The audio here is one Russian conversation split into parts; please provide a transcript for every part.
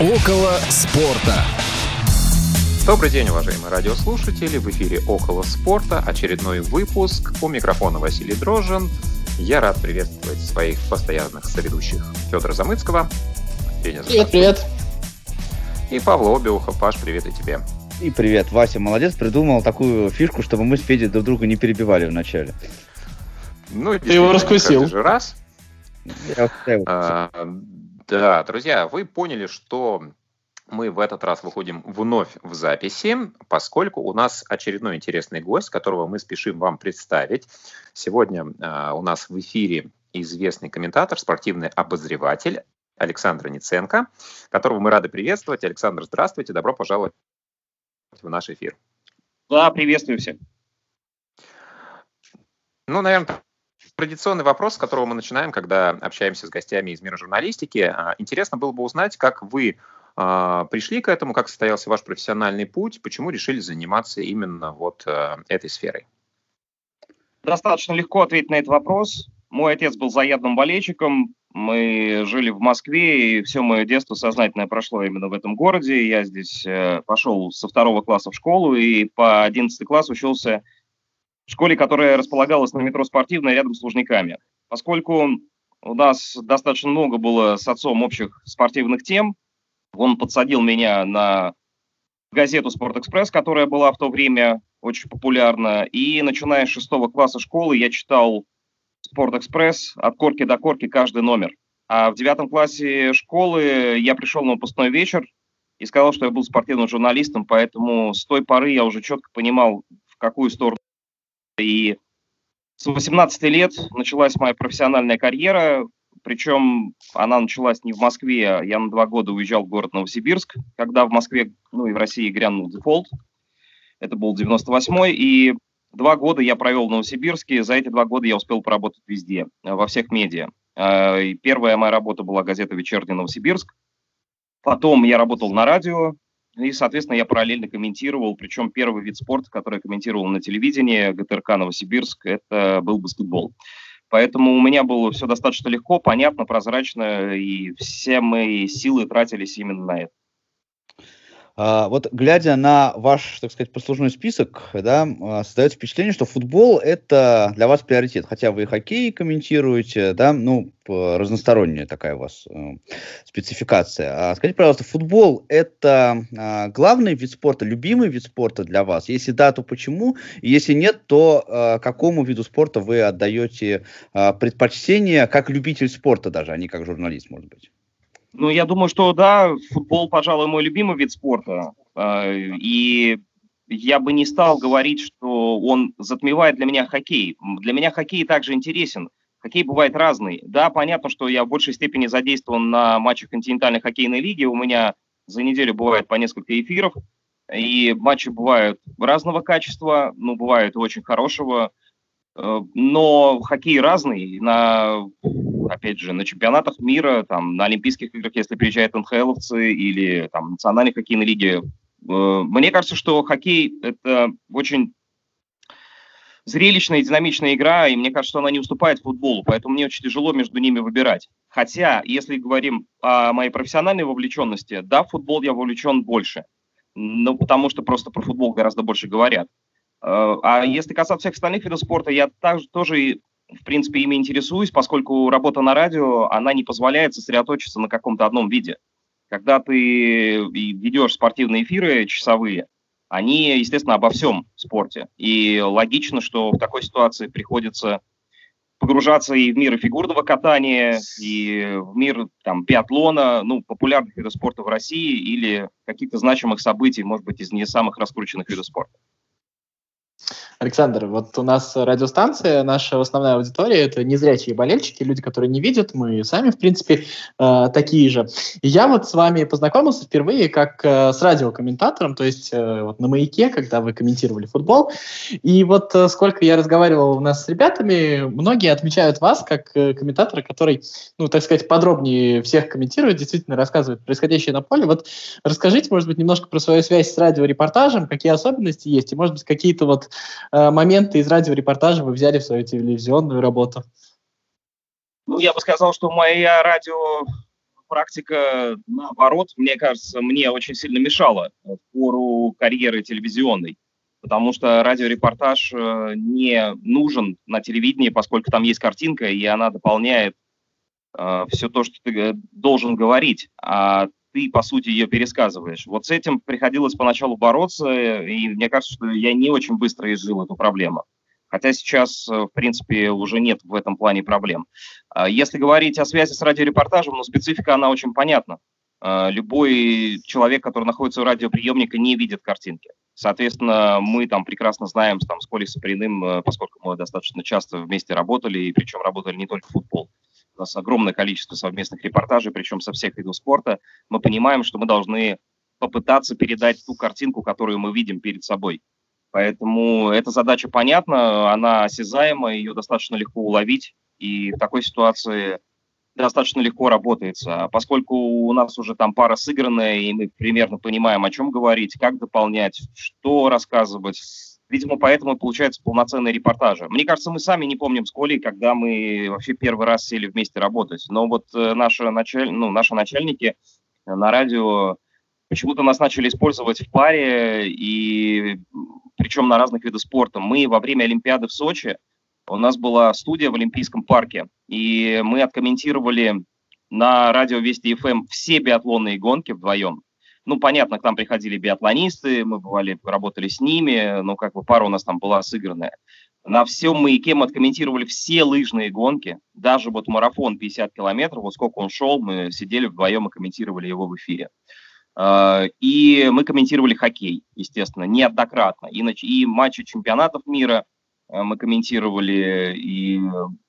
Около спорта. Добрый день, уважаемые радиослушатели. В эфире «Около спорта» очередной выпуск. У микрофона Василий Дрожжин. Я рад приветствовать своих постоянных соведущих Федора Замыцкого. Федя, привет, привет. И Павла Обиуха. Паш, привет и тебе. И привет. Вася молодец, придумал такую фишку, чтобы мы с Федей друг друга не перебивали в начале. Ну, Ты его раскусил. Же раз. Я а, да, друзья, вы поняли, что мы в этот раз выходим вновь в записи, поскольку у нас очередной интересный гость, которого мы спешим вам представить. Сегодня э, у нас в эфире известный комментатор, спортивный обозреватель Александр Ниценко, которого мы рады приветствовать. Александр, здравствуйте, добро пожаловать в наш эфир. Да, приветствую всех. Ну, наверное, традиционный вопрос, с которого мы начинаем, когда общаемся с гостями из мира журналистики. А, интересно было бы узнать, как вы а, пришли к этому, как состоялся ваш профессиональный путь, почему решили заниматься именно вот а, этой сферой? Достаточно легко ответить на этот вопрос. Мой отец был заядным болельщиком, мы жили в Москве, и все мое детство сознательное прошло именно в этом городе. Я здесь э, пошел со второго класса в школу, и по одиннадцатый класс учился в школе, которая располагалась на метро «Спортивная» рядом с Лужниками. Поскольку у нас достаточно много было с отцом общих спортивных тем, он подсадил меня на газету «Спортэкспресс», которая была в то время очень популярна. И начиная с шестого класса школы я читал «Спортэкспресс» от корки до корки каждый номер. А в девятом классе школы я пришел на выпускной вечер и сказал, что я был спортивным журналистом, поэтому с той поры я уже четко понимал, в какую сторону и с 18 лет началась моя профессиональная карьера, причем она началась не в Москве, я на два года уезжал в город Новосибирск, когда в Москве, ну и в России грянул дефолт. Это был 98-й, и два года я провел в Новосибирске. За эти два года я успел поработать везде, во всех медиа. А, и первая моя работа была газета «Вечерний Новосибирск». Потом я работал на радио, и, соответственно, я параллельно комментировал, причем первый вид спорта, который я комментировал на телевидении ГТРК Новосибирск, это был баскетбол. Поэтому у меня было все достаточно легко, понятно, прозрачно, и все мои силы тратились именно на это. А, вот глядя на ваш, так сказать, послужной список, да, а, создается впечатление, что футбол это для вас приоритет. Хотя вы и хоккей комментируете, да, ну, разносторонняя такая у вас э, спецификация. А скажите, пожалуйста, футбол это э, главный вид спорта, любимый вид спорта для вас? Если да, то почему? Если нет, то э, какому виду спорта вы отдаете предпочтение как любитель спорта даже, а не как журналист, может быть? Ну, я думаю, что да, футбол, пожалуй, мой любимый вид спорта. А, и я бы не стал говорить, что он затмевает для меня хоккей. Для меня хоккей также интересен. Хоккей бывает разный. Да, понятно, что я в большей степени задействован на матчах континентальной хоккейной лиги. У меня за неделю бывает по несколько эфиров. И матчи бывают разного качества, ну, бывают очень хорошего. Э, но хоккей разный. На опять же, на чемпионатах мира, там, на Олимпийских играх, если приезжают НХЛовцы или там национальной хоккейной лиги. Э, мне кажется, что хоккей – это очень зрелищная и динамичная игра, и мне кажется, что она не уступает футболу, поэтому мне очень тяжело между ними выбирать. Хотя, если говорим о моей профессиональной вовлеченности, да, в футбол я вовлечен больше, ну, потому что просто про футбол гораздо больше говорят. Э, а если касаться всех остальных видов спорта, я также тоже в принципе, ими интересуюсь, поскольку работа на радио, она не позволяет сосредоточиться на каком-то одном виде. Когда ты ведешь спортивные эфиры часовые, они, естественно, обо всем спорте. И логично, что в такой ситуации приходится погружаться и в мир фигурного катания, и в мир там, биатлона, ну, популярных видов спорта в России или каких-то значимых событий, может быть, из не самых раскрученных видов спорта. Александр, вот у нас радиостанция, наша основная аудитория — это незрячие болельщики, люди, которые не видят, мы сами, в принципе, э, такие же. И я вот с вами познакомился впервые как э, с радиокомментатором, то есть э, вот на «Маяке», когда вы комментировали футбол. И вот э, сколько я разговаривал у нас с ребятами, многие отмечают вас как э, комментатора, который, ну, так сказать, подробнее всех комментирует, действительно рассказывает происходящее на поле. Вот расскажите, может быть, немножко про свою связь с радиорепортажем, какие особенности есть, и, может быть, какие-то вот моменты из радиорепортажа вы взяли в свою телевизионную работу? Ну, я бы сказал, что моя радио практика, наоборот, мне кажется, мне очень сильно мешала в пору карьеры телевизионной, потому что радиорепортаж э, не нужен на телевидении, поскольку там есть картинка, и она дополняет э, все то, что ты э, должен говорить, а ты, по сути, ее пересказываешь. Вот с этим приходилось поначалу бороться, и мне кажется, что я не очень быстро изжил эту проблему. Хотя сейчас, э, в принципе, уже нет в этом плане проблем. А если говорить о связи с радиорепортажем, ну, специфика, она очень понятна. А, любой человек, который находится у радиоприемника, не видит картинки. Соответственно, мы там прекрасно знаем там, с Колей Саприным, э, поскольку мы достаточно часто вместе работали, и причем работали не только в футбол. У нас огромное количество совместных репортажей, причем со всех видов спорта. Мы понимаем, что мы должны попытаться передать ту картинку, которую мы видим перед собой. Поэтому эта задача понятна, она осязаема, ее достаточно легко уловить, и в такой ситуации достаточно легко работается. Поскольку у нас уже там пара сыгранная, и мы примерно понимаем, о чем говорить, как дополнять, что рассказывать, видимо, поэтому получается полноценные репортажи. Мне кажется, мы сами не помним с Колей, когда мы вообще первый раз сели вместе работать. Но вот э, наши, началь... ну, наши начальники на радио почему-то нас начали использовать в паре, и причем на разных видах спорта. Мы во время Олимпиады в Сочи, у нас была студия в Олимпийском парке, и мы откомментировали на радио Вести ФМ эм все биатлонные гонки вдвоем. Ну, понятно, к нам приходили биатлонисты, мы бывали, работали с ними, ну, как бы пара у нас там была сыгранная. На всем маяке мы откомментировали все лыжные гонки, даже вот марафон 50 километров, вот сколько он шел, мы сидели вдвоем и комментировали его в эфире. А, и мы комментировали хоккей, естественно, неоднократно. И, матчи чемпионатов мира мы комментировали, и,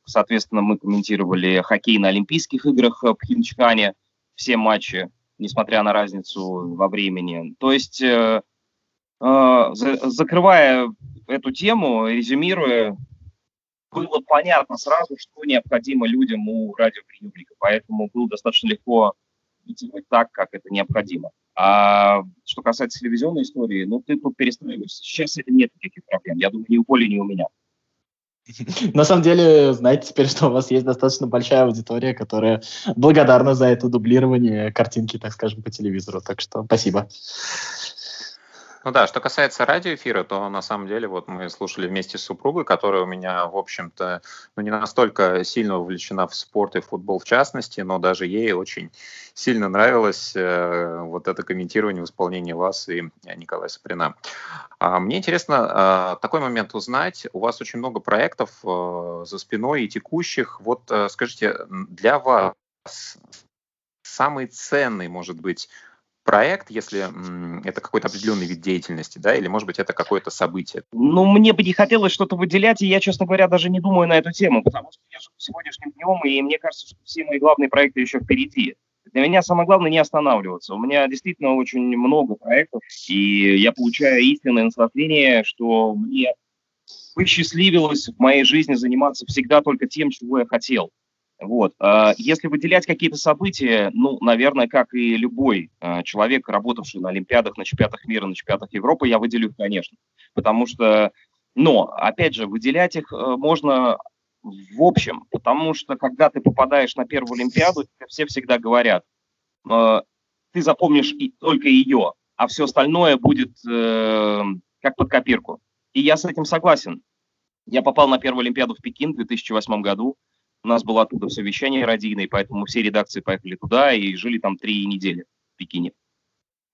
соответственно, мы комментировали хоккей на Олимпийских играх в Пхенчхане, все матчи, несмотря на разницу во времени. То есть, э, э, закрывая эту тему, резюмируя, было понятно сразу, что необходимо людям у радиоприемника, поэтому было достаточно легко идти так, как это необходимо. А что касается телевизионной истории, ну, ты тут перестраиваешься. Сейчас это нет никаких проблем. Я думаю, ни у Коли, ни у меня. На самом деле, знаете теперь, что у вас есть достаточно большая аудитория, которая благодарна за это дублирование картинки, так скажем, по телевизору. Так что спасибо. Ну да, что касается радиоэфира, то на самом деле вот мы слушали вместе с супругой, которая у меня, в общем-то, ну, не настолько сильно увлечена в спорт и в футбол в частности, но даже ей очень сильно нравилось э, вот это комментирование в исполнении вас и Николая Саприна. А, мне интересно э, такой момент узнать. У вас очень много проектов э, за спиной и текущих. Вот э, скажите, для вас самый ценный, может быть, проект, если это какой-то определенный вид деятельности, да, или, может быть, это какое-то событие? Ну, мне бы не хотелось что-то выделять, и я, честно говоря, даже не думаю на эту тему, потому что я живу сегодняшним днем, и мне кажется, что все мои главные проекты еще впереди. Для меня самое главное не останавливаться. У меня действительно очень много проектов, и я получаю истинное наслаждение, что мне посчастливилось в моей жизни заниматься всегда только тем, чего я хотел. Вот. А, если выделять какие-то события, ну, наверное, как и любой а, человек, работавший на Олимпиадах, на чемпионатах мира, на чемпионатах Европы, я выделю их, конечно. Потому что, но, опять же, выделять их э, можно в общем, потому что когда ты попадаешь на первую Олимпиаду, все всегда говорят, э, ты запомнишь и только ее, а все остальное будет э, как под копирку. И я с этим согласен. Я попал на первую Олимпиаду в Пекин в 2008 году, у нас было оттуда все вещание поэтому все редакции поехали туда и жили там три недели в Пекине.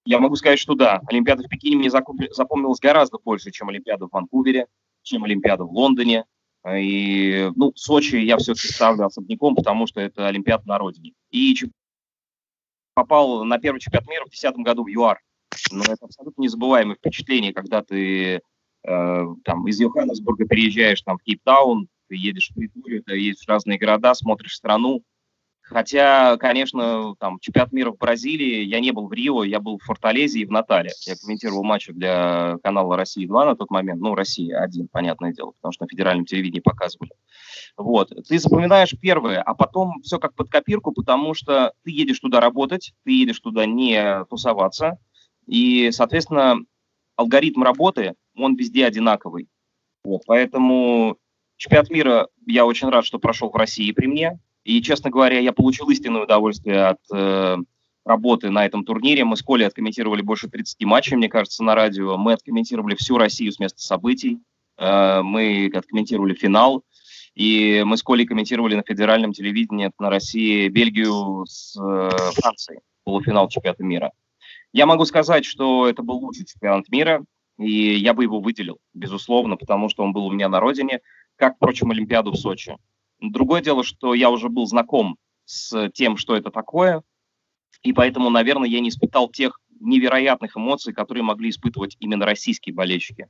Я могу сказать, что да, Олимпиада в Пекине мне запомнилась гораздо больше, чем Олимпиада в Ванкувере, чем Олимпиада в Лондоне. И, ну, Сочи я все-таки ставлю особняком, потому что это Олимпиада на родине. И попал на первый чемпионат мира в 2010 году в ЮАР. Но это абсолютно незабываемое впечатление, когда ты э, там из Йоханнесбурга переезжаешь там в Кейптаун, ты едешь в Притурию, ты едешь в разные города, смотришь страну. Хотя, конечно, там чемпионат мира в Бразилии, я не был в Рио, я был в Форталезе и в Натале. Я комментировал матчи для канала «Россия-2» на тот момент. Ну, «Россия-1», понятное дело, потому что на федеральном телевидении показывали. Вот. Ты запоминаешь первое, а потом все как под копирку, потому что ты едешь туда работать, ты едешь туда не тусоваться, и, соответственно, алгоритм работы, он везде одинаковый. Вот. Поэтому Чемпионат мира я очень рад, что прошел в России при мне. И, честно говоря, я получил истинное удовольствие от э, работы на этом турнире. Мы с Колей откомментировали больше 30 матчей, мне кажется, на радио. Мы откомментировали всю Россию с места событий. Э, мы откомментировали финал. И мы с Колей комментировали на федеральном телевидении на России Бельгию с э, Францией, полуфинал чемпионата мира. Я могу сказать, что это был лучший чемпионат мира, и я бы его выделил, безусловно, потому что он был у меня на родине, как, впрочем, Олимпиаду в Сочи. Другое дело, что я уже был знаком с тем, что это такое, и поэтому, наверное, я не испытал тех невероятных эмоций, которые могли испытывать именно российские болельщики.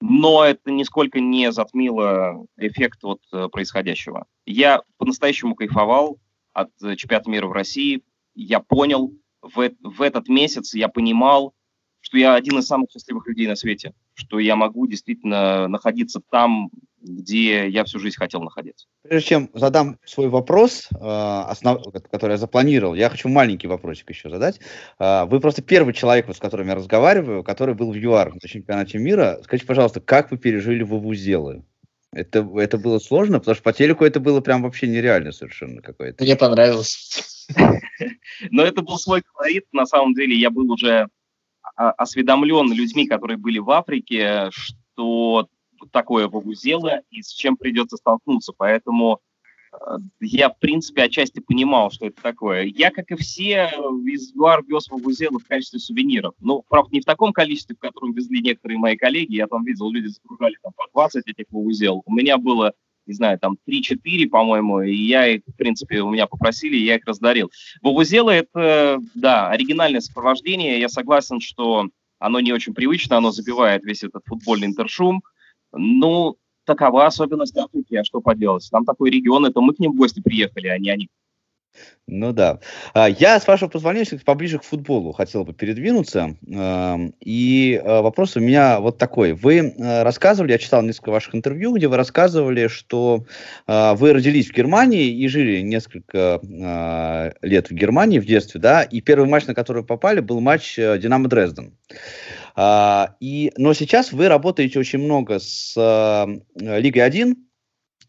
Но это нисколько не затмило эффект от э, происходящего. Я по-настоящему кайфовал от э, чемпионата мира в России. Я понял, в, в этот месяц я понимал, что я один из самых счастливых людей на свете, что я могу действительно находиться там, где я всю жизнь хотел находиться. Прежде чем задам свой вопрос, э, основ... который я запланировал, я хочу маленький вопросик еще задать. Э, вы просто первый человек, с которым я разговариваю, который был в ЮАР на чемпионате мира. Скажите, пожалуйста, как вы пережили вывузелы? Это, это было сложно, потому что по телеку это было прям вообще нереально совершенно какое-то. Мне понравилось. Но это был свой колорит. На самом деле я был уже осведомлен людьми, которые были в Африке, что такое вовузело и с чем придется столкнуться. Поэтому э, я, в принципе, отчасти понимал, что это такое. Я, как и все, из ЮАР вез вовузелы в качестве сувениров. Ну, правда, не в таком количестве, в котором везли некоторые мои коллеги. Я там видел, люди загружали там по 20 этих вовузел. У меня было не знаю, там 3-4, по-моему, и я их, в принципе, у меня попросили, я их раздарил. Вовузелы — это, да, оригинальное сопровождение. Я согласен, что оно не очень привычно, оно забивает весь этот футбольный интершум. Ну, такова особенность Африки, а что поделать? Там такой регион, это мы к ним в гости приехали, а не они. Ну да. А, я, с вашего позволения, поближе к футболу хотел бы передвинуться. И а, вопрос у меня вот такой. Вы а, рассказывали, я читал несколько ваших интервью, где вы рассказывали, что вы родились в Германии и жили несколько лет в Германии в детстве, да, и первый матч, на который вы попали, был матч э, «Динамо Дрезден». И, но сейчас вы работаете очень много с Лигой 1,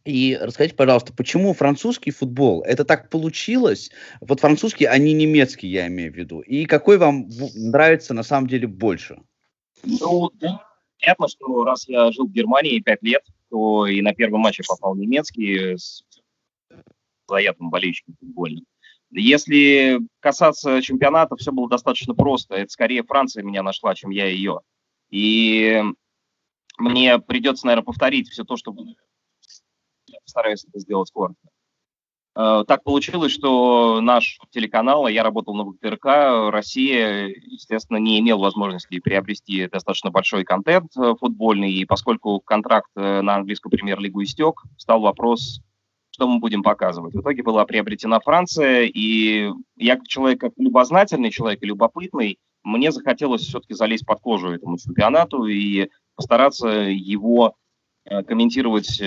и расскажите, пожалуйста, почему французский футбол? Это так получилось? Вот французский, а не немецкий, я имею в виду. И какой вам нравится на самом деле больше? Ну, да, понятно, что раз я жил в Германии пять лет, то и на первом матче попал немецкий с заятым болельщиком футбольным. Если касаться чемпионата, все было достаточно просто. Это скорее Франция меня нашла, чем я ее. И мне придется, наверное, повторить все то, что постараюсь это сделать коротко. Э, так получилось, что наш телеканал, я работал на ВТРК, Россия, естественно, не имел возможности приобрести достаточно большой контент э, футбольный, и поскольку контракт э, на английскую премьер-лигу истек, стал вопрос, что мы будем показывать. В итоге была приобретена Франция, и я как человек, как любознательный человек и любопытный, мне захотелось все-таки залезть под кожу этому чемпионату и постараться его комментировать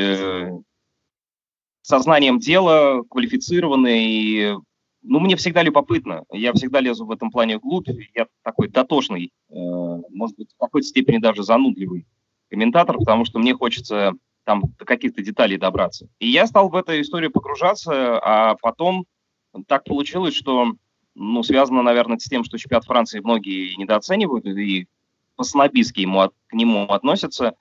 сознанием дела, квалифицированные. И, ну, мне всегда любопытно. Я всегда лезу в этом плане вглубь. Я такой дотошный, э, может быть, в какой-то степени даже занудливый комментатор, потому что мне хочется там до каких-то деталей добраться. И я стал в эту историю погружаться, а потом так получилось, что, ну, связано, наверное, с тем, что чемпионат Франции многие недооценивают и по-снобистски ему, к нему относятся.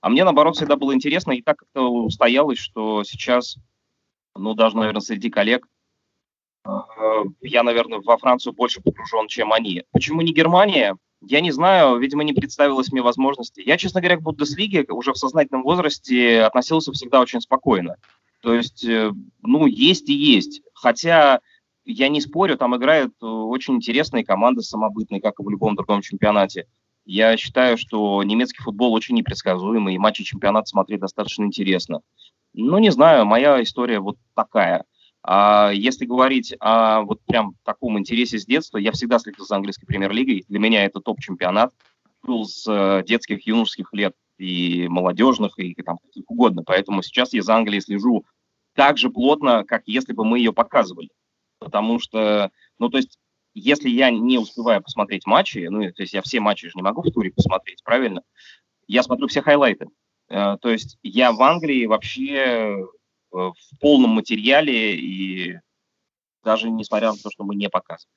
А мне, наоборот, всегда было интересно, и так как-то устоялось, что сейчас ну, даже, наверное, среди коллег, э, я, наверное, во Францию больше погружен, чем они. Почему не Германия? Я не знаю, видимо, не представилось мне возможности. Я, честно говоря, к Бундеслиге уже в сознательном возрасте относился всегда очень спокойно. То есть, э, ну, есть и есть. Хотя, я не спорю, там играют очень интересные команды самобытные, как и в любом другом чемпионате. Я считаю, что немецкий футбол очень непредсказуемый, и матчи чемпионата смотреть достаточно интересно. Ну, не знаю, моя история вот такая. А если говорить о вот прям таком интересе с детства, я всегда следил за английской премьер-лигой. Для меня это топ-чемпионат. Был с э, детских, юношеских лет и молодежных, и там каких угодно. Поэтому сейчас я за Англией слежу так же плотно, как если бы мы ее показывали. Потому что, ну, то есть, если я не успеваю посмотреть матчи, ну, то есть я все матчи же не могу в туре посмотреть, правильно? Я смотрю все хайлайты. Э, то есть я в Англии вообще в полном материале и даже несмотря на то, что мы не показываем.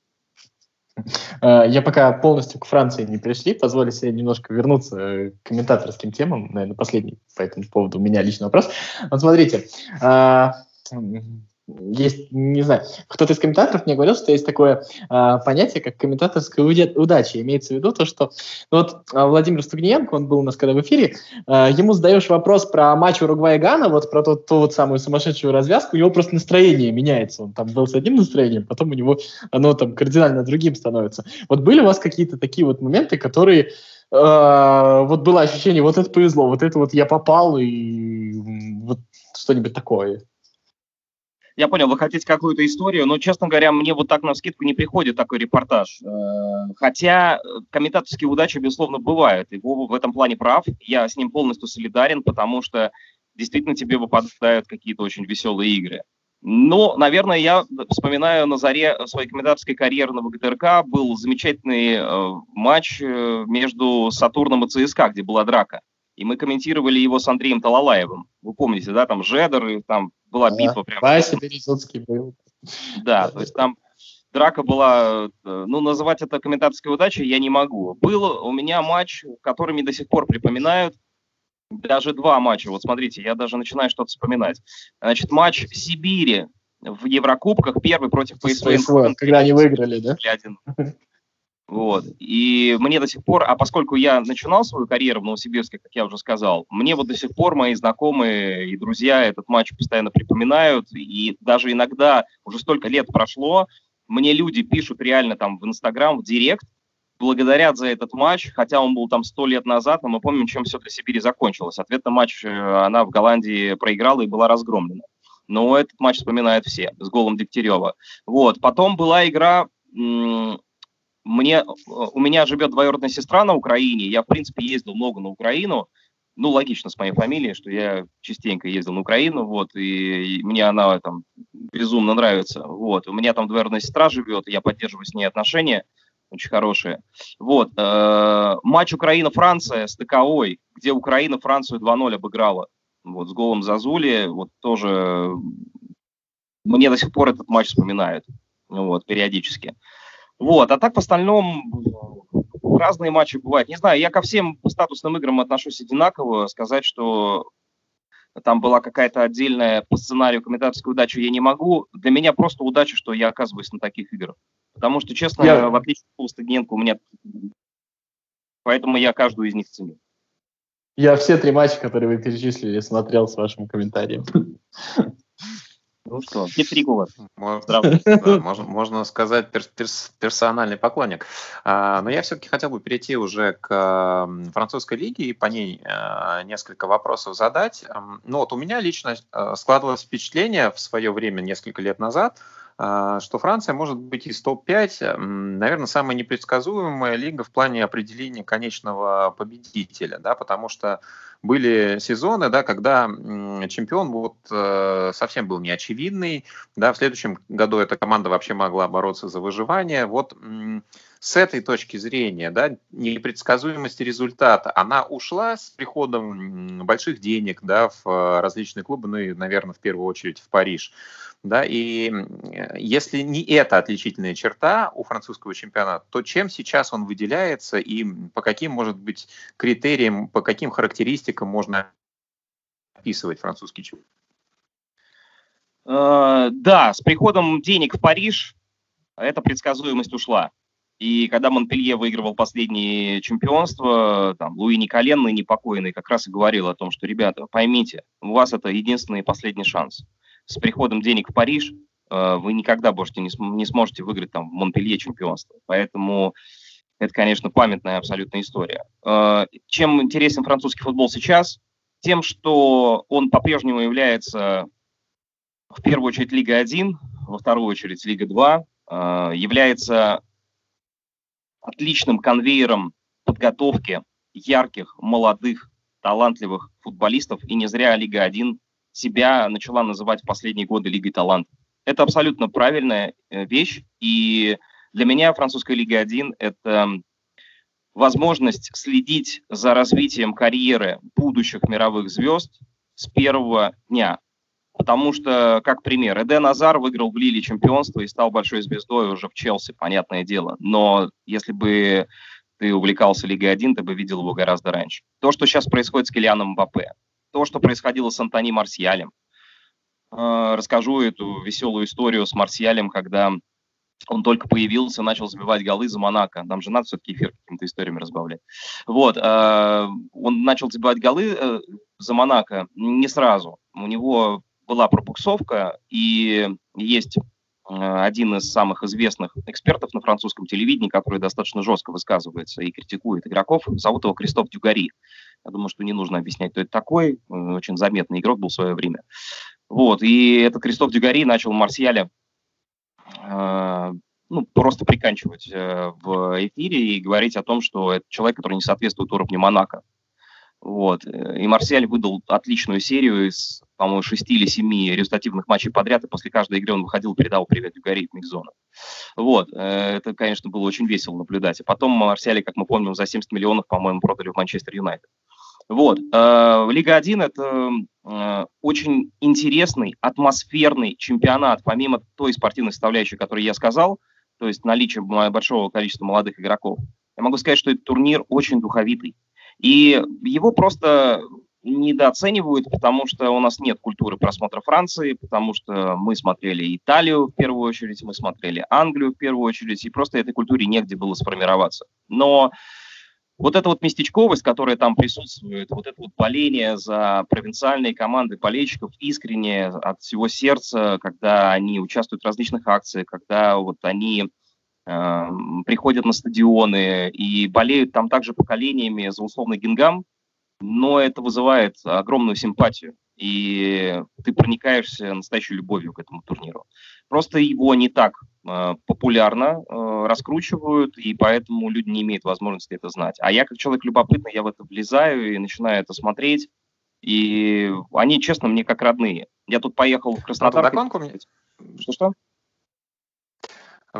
Э, я пока полностью к Франции не пришли, позволю себе немножко вернуться к комментаторским темам, наверное, последний по этому поводу у меня личный вопрос. Вот смотрите, э, есть, не знаю, кто-то из комментаторов мне говорил, что есть такое э, понятие, как комментаторская удача. Имеется в виду то, что ну вот а, Владимир Стугниенко, он был у нас когда в эфире, э, ему задаешь вопрос про матч Уругвай-Гана, вот про ту, ту вот самую сумасшедшую развязку, у него просто настроение меняется. Он там был с одним настроением, потом у него оно там кардинально другим становится. Вот были у вас какие-то такие вот моменты, которые э, вот было ощущение, вот это повезло, вот это вот я попал, и вот что-нибудь такое? Я понял, вы хотите какую-то историю, но, честно говоря, мне вот так на скидку не приходит такой репортаж. Э, хотя э, комментаторские удачи, безусловно, бывают. И Вова в этом плане прав. Я с ним полностью солидарен, потому что действительно тебе выпадают какие-то очень веселые игры. Но, наверное, я вспоминаю на заре своей комментаторской карьеры на ВГТРК был замечательный э, матч э, между Сатурном и ЦСКА, где была драка. И мы комментировали его с Андреем Талалаевым. Вы помните, да, там Жедер, и там была битва. Прям. Вася Березуцкий был. Да, то есть там драка была, э, ну, называть это комментаторской удачей я не могу. Был у меня матч, который мне до сих пор припоминают, даже два матча. Вот смотрите, я даже начинаю что-то вспоминать. Значит, матч Сибири в Еврокубках, первый против ПСВ. Когда они выиграли, да? Вот. И мне до сих пор, а поскольку я начинал свою карьеру в Новосибирске, как я уже сказал, мне вот до сих пор мои знакомые и друзья этот матч постоянно припоминают. И даже иногда, уже столько лет прошло, мне люди пишут реально там в Инстаграм, в Директ, благодарят за этот матч, хотя он был там сто лет назад, но мы помним, чем все для Сибири закончилось. Ответно матч э, она в Голландии проиграла и была разгромлена. Но этот матч вспоминают все с голом Дегтярева. Вот. Потом была игра мне, у меня живет двоюродная сестра на Украине, я, в принципе, ездил много на Украину, ну, логично с моей фамилией, что я частенько ездил на Украину, вот, и, и мне она там безумно нравится, вот. У меня там двоюродная сестра живет, я поддерживаю с ней отношения очень хорошие. Вот, э, матч Украина-Франция стыковой, где Украина Францию 2-0 обыграла, вот, с голом Зазули, вот, тоже мне до сих пор этот матч вспоминают, вот, периодически. Вот, а так в остальном разные матчи бывают. Не знаю, я ко всем статусным играм отношусь одинаково. Сказать, что там была какая-то отдельная по сценарию комментаторская удача, я не могу. Для меня просто удача, что я оказываюсь на таких играх. Потому что, честно, я... в отличие от Стыгненко, у меня... Поэтому я каждую из них ценю. Я все три матча, которые вы перечислили, смотрел с вашим комментарием. Ну что, хитрик у вас. Можно, да, можно, можно сказать перс, перс, персональный поклонник. А, но я все-таки хотел бы перейти уже к французской лиге и по ней а, несколько вопросов задать. Ну вот у меня лично а, складывалось впечатление в свое время, несколько лет назад, а, что Франция может быть из топ-5, наверное, самая непредсказуемая лига в плане определения конечного победителя, да, потому что были сезоны, да, когда чемпион вот э, совсем был неочевидный, да, в следующем году эта команда вообще могла бороться за выживание. Вот с этой точки зрения, да, непредсказуемость результата, она ушла с приходом больших денег, да, в э, различные клубы, ну и, наверное, в первую очередь в Париж. Да, и если не эта отличительная черта у французского чемпионата, то чем сейчас он выделяется и по каким, может быть, критериям, по каким характеристикам можно описывать французский чемпионат? Э, да, с приходом денег в Париж эта предсказуемость ушла. И когда Монпелье выигрывал последнее чемпионство, там, Луи Николенный, непокойный, как раз и говорил о том, что, ребята, поймите, у вас это единственный и последний шанс с приходом денег в Париж э, вы никогда больше не, не сможете выиграть там в Монпелье чемпионство. Поэтому это, конечно, памятная абсолютная история. Э, чем интересен французский футбол сейчас? Тем, что он по-прежнему является в первую очередь Лига 1, во вторую очередь Лига 2, э, является отличным конвейером подготовки ярких, молодых, талантливых футболистов. И не зря Лига 1 себя начала называть в последние годы Лигой талант. Это абсолютно правильная э, вещь, и для меня французская Лига 1 – это возможность следить за развитием карьеры будущих мировых звезд с первого дня. Потому что, как пример, Эден Азар выиграл в Лиле чемпионство и стал большой звездой уже в Челси, понятное дело. Но если бы ты увлекался Лигой 1, ты бы видел его гораздо раньше. То, что сейчас происходит с Килианом Мбаппе, то, что происходило с Антони Марсиалем. Э, расскажу эту веселую историю с Марсиалем, когда он только появился, начал забивать голы за Монако. Там же надо все-таки эфир какими-то историями разбавлять. Вот, э, он начал забивать голы э, за Монако не сразу. У него была пробуксовка, и есть один из самых известных экспертов на французском телевидении, который достаточно жестко высказывается и критикует игроков. Зовут его Кристоф Дюгари. Я думаю, что не нужно объяснять, кто это такой. Очень заметный игрок был в свое время. Вот, и этот Кристоф Дюгари начал Марсиаля э, ну, просто приканчивать э, в эфире и говорить о том, что это человек, который не соответствует уровню Монако. Вот. И Марсиаль выдал отличную серию из, по-моему, шести или семи результативных матчей подряд, и после каждой игры он выходил и передал привет Дюгари в Микзона. Вот. Э, это, конечно, было очень весело наблюдать. И потом Марсиаля, как мы помним, за 70 миллионов, по-моему, продали в Манчестер Юнайтед. Вот. Э, Лига 1 – это э, очень интересный, атмосферный чемпионат, помимо той спортивной составляющей, которую я сказал, то есть наличие большого количества молодых игроков. Я могу сказать, что этот турнир очень духовитый. И его просто недооценивают, потому что у нас нет культуры просмотра Франции, потому что мы смотрели Италию в первую очередь, мы смотрели Англию в первую очередь, и просто этой культуре негде было сформироваться. Но вот эта вот местечковость, которая там присутствует, вот это вот боление за провинциальные команды болельщиков искренне от всего сердца, когда они участвуют в различных акциях, когда вот они приходят на стадионы и болеют там также поколениями за условный гингам, но это вызывает огромную симпатию, и ты проникаешься настоящей любовью к этому турниру. Просто его не так э, популярно э, раскручивают, и поэтому люди не имеют возможности это знать. А я, как человек любопытный, я в это влезаю и начинаю это смотреть. И они, честно, мне как родные. Я тут поехал в Краснодар. Что-что?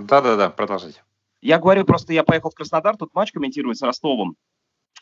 Да-да-да, продолжите. Я говорю, просто я поехал в Краснодар, тут матч комментирует с Ростовом.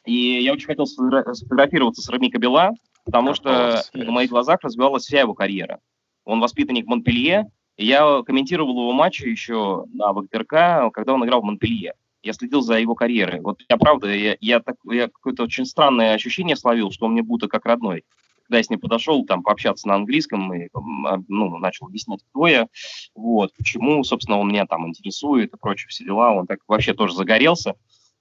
И я очень хотел сфотографироваться с Рами Кабела, потому что на моих глазах развивалась вся его карьера. Он воспитанник Монпелье, я комментировал его матчи еще на ВГТРК, когда он играл в Монпелье. Я следил за его карьерой. Вот я правда, я, я, так, я какое-то очень странное ощущение словил, что он мне будто как родной. Когда я с ним подошел, там, пообщаться на английском, и, а, ну, начал объяснять, кто я, вот, почему, собственно, он меня там интересует и прочие все дела, он так вообще тоже загорелся,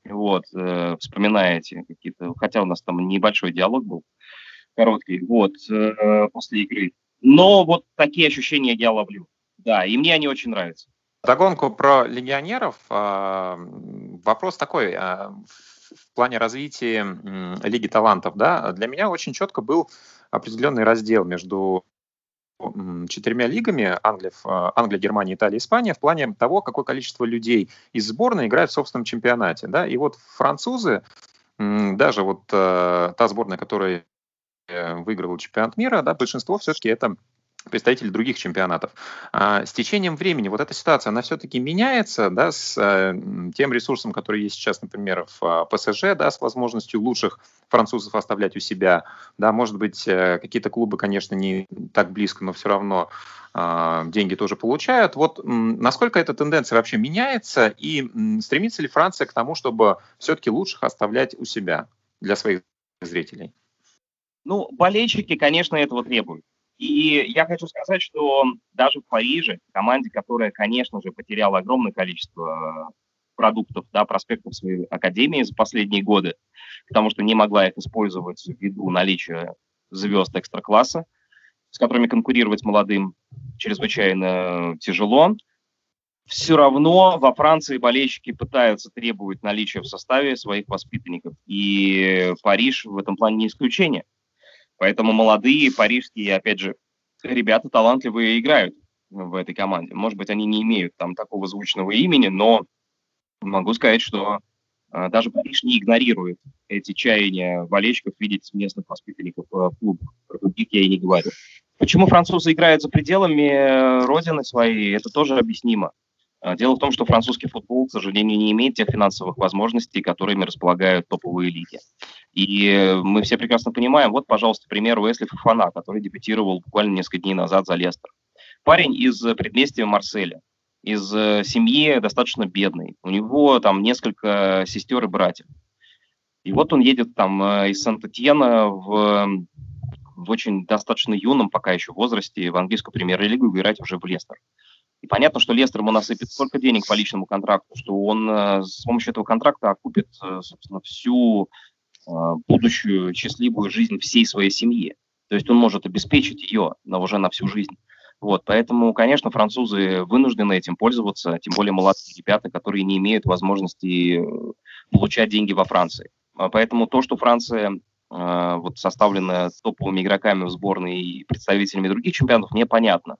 вот, э, вспоминая эти какие-то, хотя у нас там небольшой диалог был, короткий, вот, э, после игры. Но вот такие ощущения я ловлю. Да, и мне они очень нравятся. Догонку про легионеров. А, вопрос такой. А, в плане развития Лиги талантов, да, для меня очень четко был определенный раздел между четырьмя лигами Англия, а, Англия, Германия, Италия, Испания в плане того, какое количество людей из сборной играет в собственном чемпионате. Да? И вот французы, даже вот та сборная, которая э, выиграла чемпионат мира, да, большинство все-таки это представители других чемпионатов. А с течением времени вот эта ситуация, она все-таки меняется, да, с э, тем ресурсом, который есть сейчас, например, в э, ПСЖ, да, с возможностью лучших французов оставлять у себя, да, может быть, э, какие-то клубы, конечно, не так близко, но все равно э, деньги тоже получают. Вот насколько эта тенденция вообще меняется и стремится ли Франция к тому, чтобы все-таки лучших оставлять у себя для своих зрителей? Ну, болельщики, конечно, этого требуют. И я хочу сказать, что даже в Париже, команде, которая, конечно же, потеряла огромное количество продуктов, да, проспектов своей академии за последние годы, потому что не могла их использовать ввиду наличия звезд экстра-класса, с которыми конкурировать молодым чрезвычайно тяжело. Все равно во Франции болельщики пытаются требовать наличия в составе своих воспитанников. И Париж в этом плане не исключение. Поэтому молодые парижские, опять же, ребята талантливые играют в этой команде. Может быть, они не имеют там такого звучного имени, но могу сказать, что э, даже Париж не игнорирует эти чаяния болельщиков видеть местных воспитанников э, в клубах. Про других я и не говорю. Почему французы играют за пределами э, родины своей, это тоже объяснимо. А, дело в том, что французский футбол, к сожалению, не имеет тех финансовых возможностей, которыми располагают топовые лиги. И мы все прекрасно понимаем, вот, пожалуйста, пример Уэсли Фафана, который дебютировал буквально несколько дней назад за Лестер. Парень из предместья Марселя, из э, семьи достаточно бедной. У него там несколько сестер и братьев. И вот он едет там э, из Сант-Этьена в, в очень достаточно юном пока еще возрасте в английскую премьер-лигу играть уже в Лестер. И понятно, что Лестер ему насыпет столько денег по личному контракту, что он э, с помощью этого контракта окупит, э, собственно, всю э, будущую счастливую жизнь всей своей семьи. То есть он может обеспечить ее на, уже на всю жизнь. Вот, поэтому, конечно, французы вынуждены этим пользоваться, тем более молодые ребята, которые не имеют возможности получать деньги во Франции. А поэтому то, что Франция вот составлена топовыми игроками в сборной и представителями других чемпионатов, мне понятно.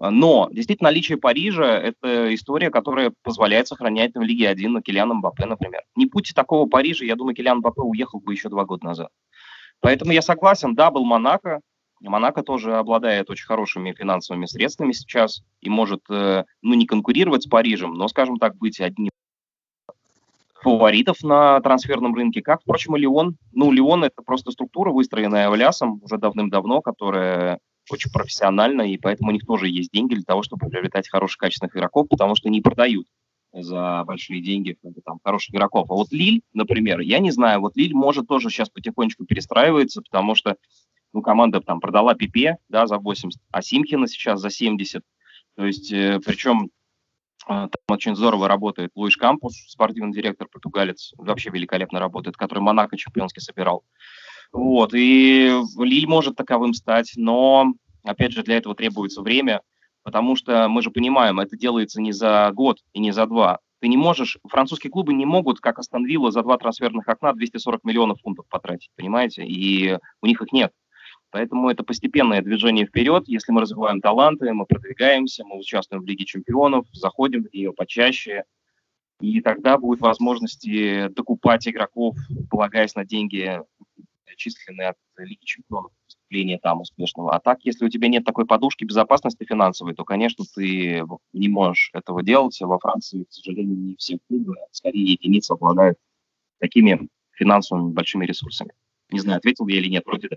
Но действительно наличие Парижа – это история, которая позволяет сохранять в Лиге 1 на Килиана Мбаппе, например. Не будь такого Парижа, я думаю, Килиан Мбаппе уехал бы еще два года назад. Поэтому я согласен, да, был Монако. Монако тоже обладает очень хорошими финансовыми средствами сейчас и может, э, ну, не конкурировать с Парижем, но, скажем так, быть одним фаворитов на трансферном рынке, как, впрочем, и Леон. Ну, Леон – это просто структура, выстроенная Авлясом уже давным-давно, которая очень профессионально, и поэтому у них тоже есть деньги для того, чтобы приобретать хороших, качественных игроков, потому что не продают за большие деньги там, хороших игроков. А вот Лиль, например, я не знаю, вот Лиль может тоже сейчас потихонечку перестраивается, потому что ну, команда там продала Пипе да, за 80, а Симхина сейчас за 70. То есть, э, причем э, там очень здорово работает Луиш Кампус, спортивный директор, португалец, вообще великолепно работает, который Монако чемпионский собирал. Вот, и Лиль может таковым стать, но, опять же, для этого требуется время, потому что мы же понимаем, это делается не за год и не за два. Ты не можешь, французские клубы не могут, как Астон за два трансферных окна 240 миллионов фунтов потратить, понимаете? И у них их нет. Поэтому это постепенное движение вперед. Если мы развиваем таланты, мы продвигаемся, мы участвуем в Лиге чемпионов, заходим в нее почаще, и тогда будет возможности докупать игроков, полагаясь на деньги отчислены от Лиги Чемпионов выступления там успешного. А так, если у тебя нет такой подушки безопасности финансовой, то, конечно, ты не можешь этого делать. Во Франции, к сожалению, не все клубы, а скорее единицы обладают такими финансовыми большими ресурсами. Не знаю, ответил я или нет, вроде да.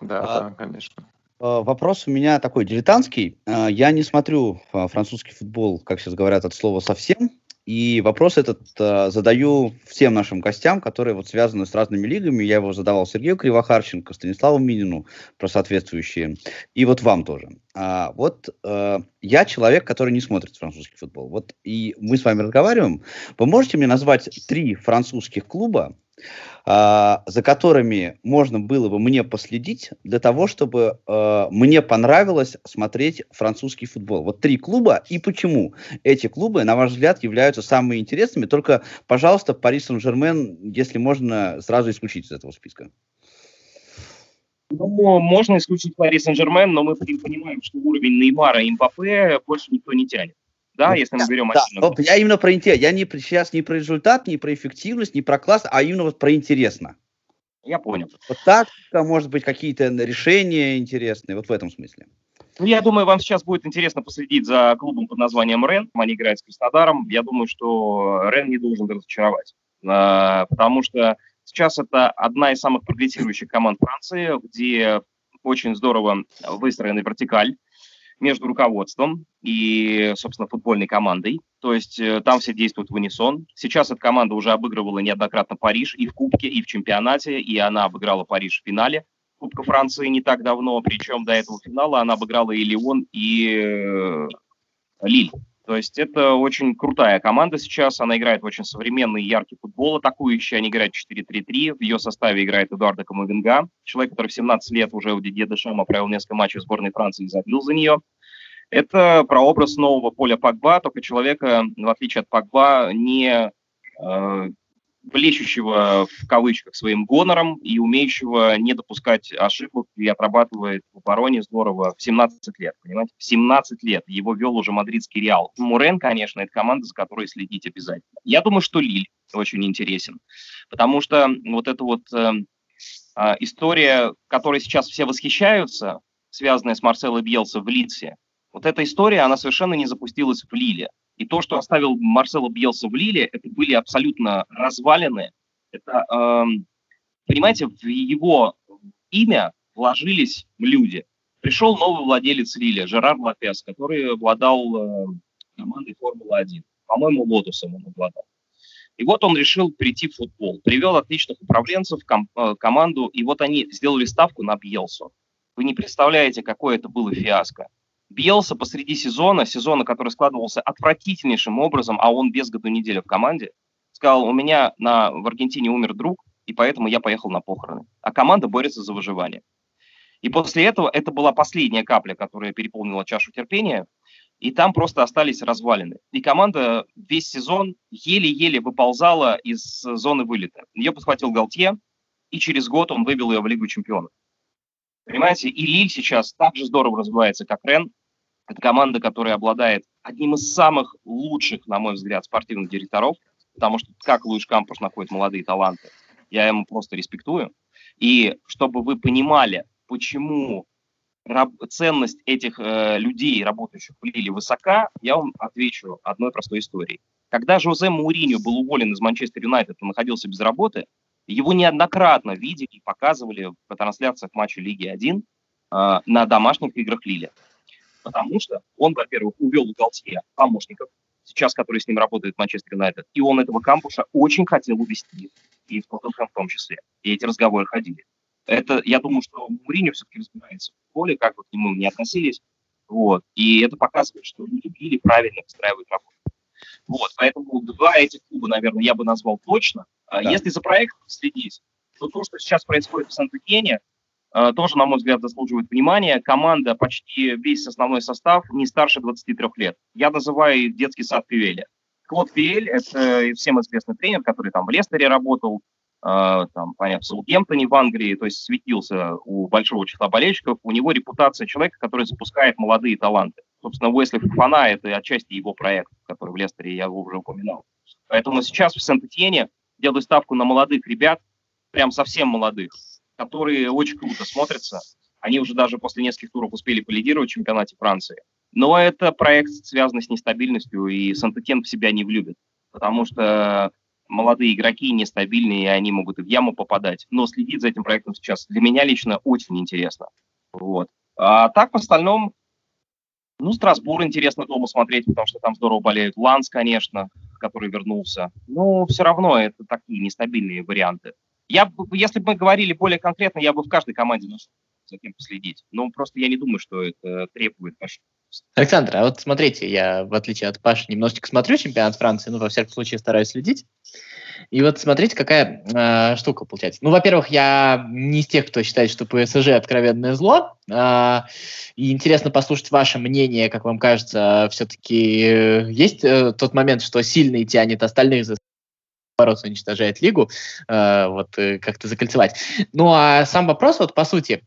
Да, а, да, конечно. А, вопрос у меня такой дилетантский. А, я не смотрю французский футбол, как сейчас говорят, от слова совсем. И вопрос этот э, задаю всем нашим гостям, которые вот связаны с разными лигами. Я его задавал Сергею Кривохарченко, Станиславу Минину про соответствующие. И вот вам тоже. А, вот э, я человек, который не смотрит французский футбол. Вот и мы с вами разговариваем. Вы можете мне назвать три французских клуба, за которыми можно было бы мне последить для того, чтобы э, мне понравилось смотреть французский футбол. Вот три клуба и почему эти клубы, на ваш взгляд, являются самыми интересными. Только, пожалуйста, Пари Сен-Жермен, если можно, сразу исключить из этого списка. Ну, можно исключить Пари Сен-Жермен, но мы понимаем, что уровень Неймара и Мбаппе больше никто не тянет да, ну, если мы берем да, вот я именно про интерес. Я не, сейчас не про результат, не про эффективность, не про класс, а именно вот про интересно. Я понял. Вот так, может быть, какие-то решения интересные, вот в этом смысле. Ну, я думаю, вам сейчас будет интересно последить за клубом под названием Рен. Они играют с Краснодаром. Я думаю, что Рен не должен разочаровать. А, потому что сейчас это одна из самых прогрессирующих команд Франции, где очень здорово выстроена вертикаль между руководством и, собственно, футбольной командой. То есть э, там все действуют в унисон. Сейчас эта команда уже обыгрывала неоднократно Париж и в Кубке, и в чемпионате, и она обыграла Париж в финале Кубка Франции не так давно, причем до этого финала она обыграла и Лион, и э, Лиль. То есть это очень крутая команда сейчас, она играет в очень современный яркий футбол атакующий, они играют 4-3-3, в ее составе играет Эдуардо Камовинга, человек, который в 17 лет уже у Дидье Дешама провел несколько матчей в сборной Франции и забил за нее. Это прообраз нового поля Пакба, только человека, в отличие от Пакба, не э, блещущего в кавычках своим гонором и умеющего не допускать ошибок и отрабатывает в обороне здорово в 17 лет, понимаете? В 17 лет его вел уже мадридский Реал. Мурен, конечно, это команда, за которой следить обязательно. Я думаю, что Лиль очень интересен, потому что вот эта вот э, э, история, которой сейчас все восхищаются, связанная с Марсело Бьелса в Лидсе, вот эта история, она совершенно не запустилась в Лиле. И то, что оставил Марсело Бьелса в Лиле, это были абсолютно развалины. Это, эм, понимаете, в его имя вложились люди. Пришел новый владелец Лили, Жерар Лапес, который обладал э, командой Формулы-1. По-моему, Лотусом он обладал. И вот он решил перейти в футбол. Привел отличных управленцев, ком- э, команду, и вот они сделали ставку на Бьелсу. Вы не представляете, какое это было фиаско. Бьелса посреди сезона, сезона, который складывался отвратительнейшим образом, а он без году недели в команде, сказал, у меня на, в Аргентине умер друг, и поэтому я поехал на похороны. А команда борется за выживание. И после этого это была последняя капля, которая переполнила чашу терпения, и там просто остались развалины. И команда весь сезон еле-еле выползала из зоны вылета. Ее подхватил Галтье, и через год он выбил ее в Лигу чемпионов. Понимаете, и Лиль сейчас так же здорово развивается, как Рен. Это команда, которая обладает одним из самых лучших, на мой взгляд, спортивных директоров, потому что как Луиш Кампус находит молодые таланты, я ему просто респектую. И чтобы вы понимали, почему ценность этих э, людей, работающих в Лиле, высока, я вам отвечу одной простой историей. Когда Жозе Мауриньо был уволен из Манчестер Юнайтед и находился без работы, его неоднократно видели и показывали по трансляциях матча Лиги 1 э, на домашних играх Лили. Потому что он, во-первых, увел в Галтье помощников, сейчас который с ним работает в Манчестер Юнайтед, и он этого кампуша очень хотел увести, и в Тоттенхэм в том числе. И эти разговоры ходили. Это, я думаю, что Муриньо все-таки разбирается в поле, как вот к нему не относились. Вот. И это показывает, что люди били правильно выстраивают работу. Вот, поэтому два этих клуба, наверное, я бы назвал точно. А да. Если за проект следить, то то, что сейчас происходит в Санта-Кене, а, тоже, на мой взгляд, заслуживает внимания. Команда, почти весь основной состав, не старше 23 лет. Я называю детский сад Пивеля. Клод Пиэль – это всем известный тренер, который там в Лестере работал, а, там, понятно, в Саутгемптоне в Англии, то есть светился у большого числа болельщиков, у него репутация человека, который запускает молодые таланты. Собственно, Уэсли Фафана – это отчасти его проект, который в Лестере я уже упоминал. Поэтому сейчас в Сент-Этьене делаю ставку на молодых ребят, прям совсем молодых, которые очень круто смотрятся. Они уже даже после нескольких туров успели полидировать в чемпионате Франции. Но это проект, связанный с нестабильностью, и Сент-Этьен в себя не влюбит, потому что молодые игроки нестабильные, и они могут и в яму попадать. Но следить за этим проектом сейчас для меня лично очень интересно. Вот. А так, в остальном, ну, Страсбур интересно дома смотреть, потому что там здорово болеют. Ланс, конечно, который вернулся. Но все равно это такие нестабильные варианты. Я, если бы мы говорили более конкретно, я бы в каждой команде нашел за кем последить. Но просто я не думаю, что это требует большого Александр, а вот смотрите, я, в отличие от Паши, немножечко смотрю чемпионат Франции, ну, во всяком случае, стараюсь следить. И вот смотрите, какая э, штука получается. Ну, во-первых, я не из тех, кто считает, что ПСЖ откровенное зло. Э, и интересно послушать ваше мнение, как вам кажется, все-таки э, есть э, тот момент, что сильный тянет остальных за наоборот, уничтожает лигу, э, вот э, как-то закольцевать. Ну, а сам вопрос, вот по сути,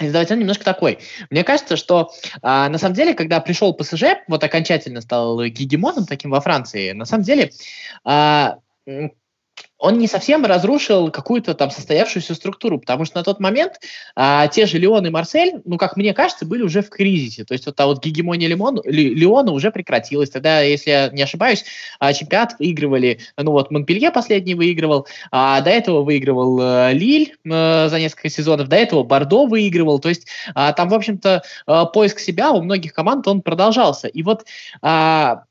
задавать он немножко такой. Мне кажется, что а, на самом деле, когда пришел ПСЖ, вот окончательно стал гегемоном таким во Франции, на самом деле а, он не совсем разрушил какую-то там состоявшуюся структуру, потому что на тот момент а, те же Леон и Марсель, ну, как мне кажется, были уже в кризисе. То есть вот та вот гегемония Лимон, Ли, Леона уже прекратилась. Тогда, если я не ошибаюсь, а, чемпионат выигрывали, ну вот Монпелье последний выигрывал, а до этого выигрывал а, Лиль а, за несколько сезонов, до этого Бордо выигрывал. То есть а, там, в общем-то, а, поиск себя у многих команд, он продолжался. И вот а,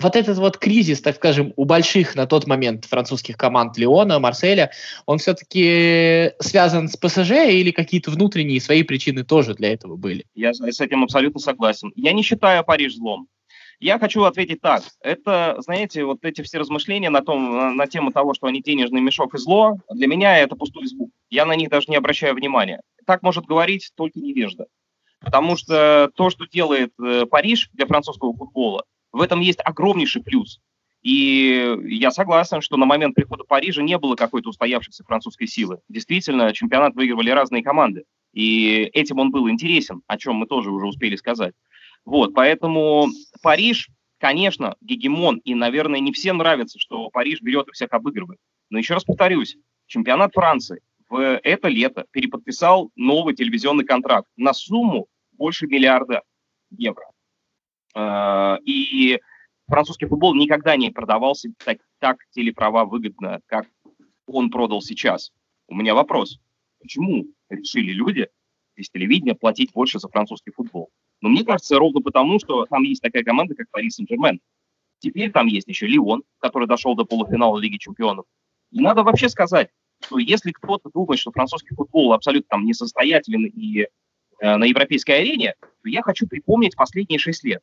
вот этот вот кризис, так скажем, у больших на тот момент французских команд Леона, Марселя, он все-таки связан с ПСЖ или какие-то внутренние свои причины тоже для этого были? Я с этим абсолютно согласен. Я не считаю Париж злом. Я хочу ответить так. Это, знаете, вот эти все размышления на, том, на тему того, что они денежный мешок и зло, для меня это пустой звук. Я на них даже не обращаю внимания. Так может говорить только невежда. Потому что то, что делает э, Париж для французского футбола, в этом есть огромнейший плюс. И я согласен, что на момент прихода Парижа не было какой-то устоявшейся французской силы. Действительно, чемпионат выигрывали разные команды. И этим он был интересен, о чем мы тоже уже успели сказать. Вот, поэтому Париж, конечно, гегемон, и, наверное, не всем нравится, что Париж берет и всех обыгрывает. Но еще раз повторюсь, чемпионат Франции в это лето переподписал новый телевизионный контракт на сумму больше миллиарда евро. Э, и французский футбол никогда не продавался так, так телеправа выгодно, как он продал сейчас. У меня вопрос. Почему решили люди из телевидения платить больше за французский футбол? Но мне кажется, ровно потому, что там есть такая команда, как Пари Сен-Жермен. Теперь там есть еще Лион, который дошел до полуфинала Лиги Чемпионов. И надо вообще сказать, что если кто-то думает, что французский футбол абсолютно там несостоятелен и э, на европейской арене, то я хочу припомнить последние шесть лет.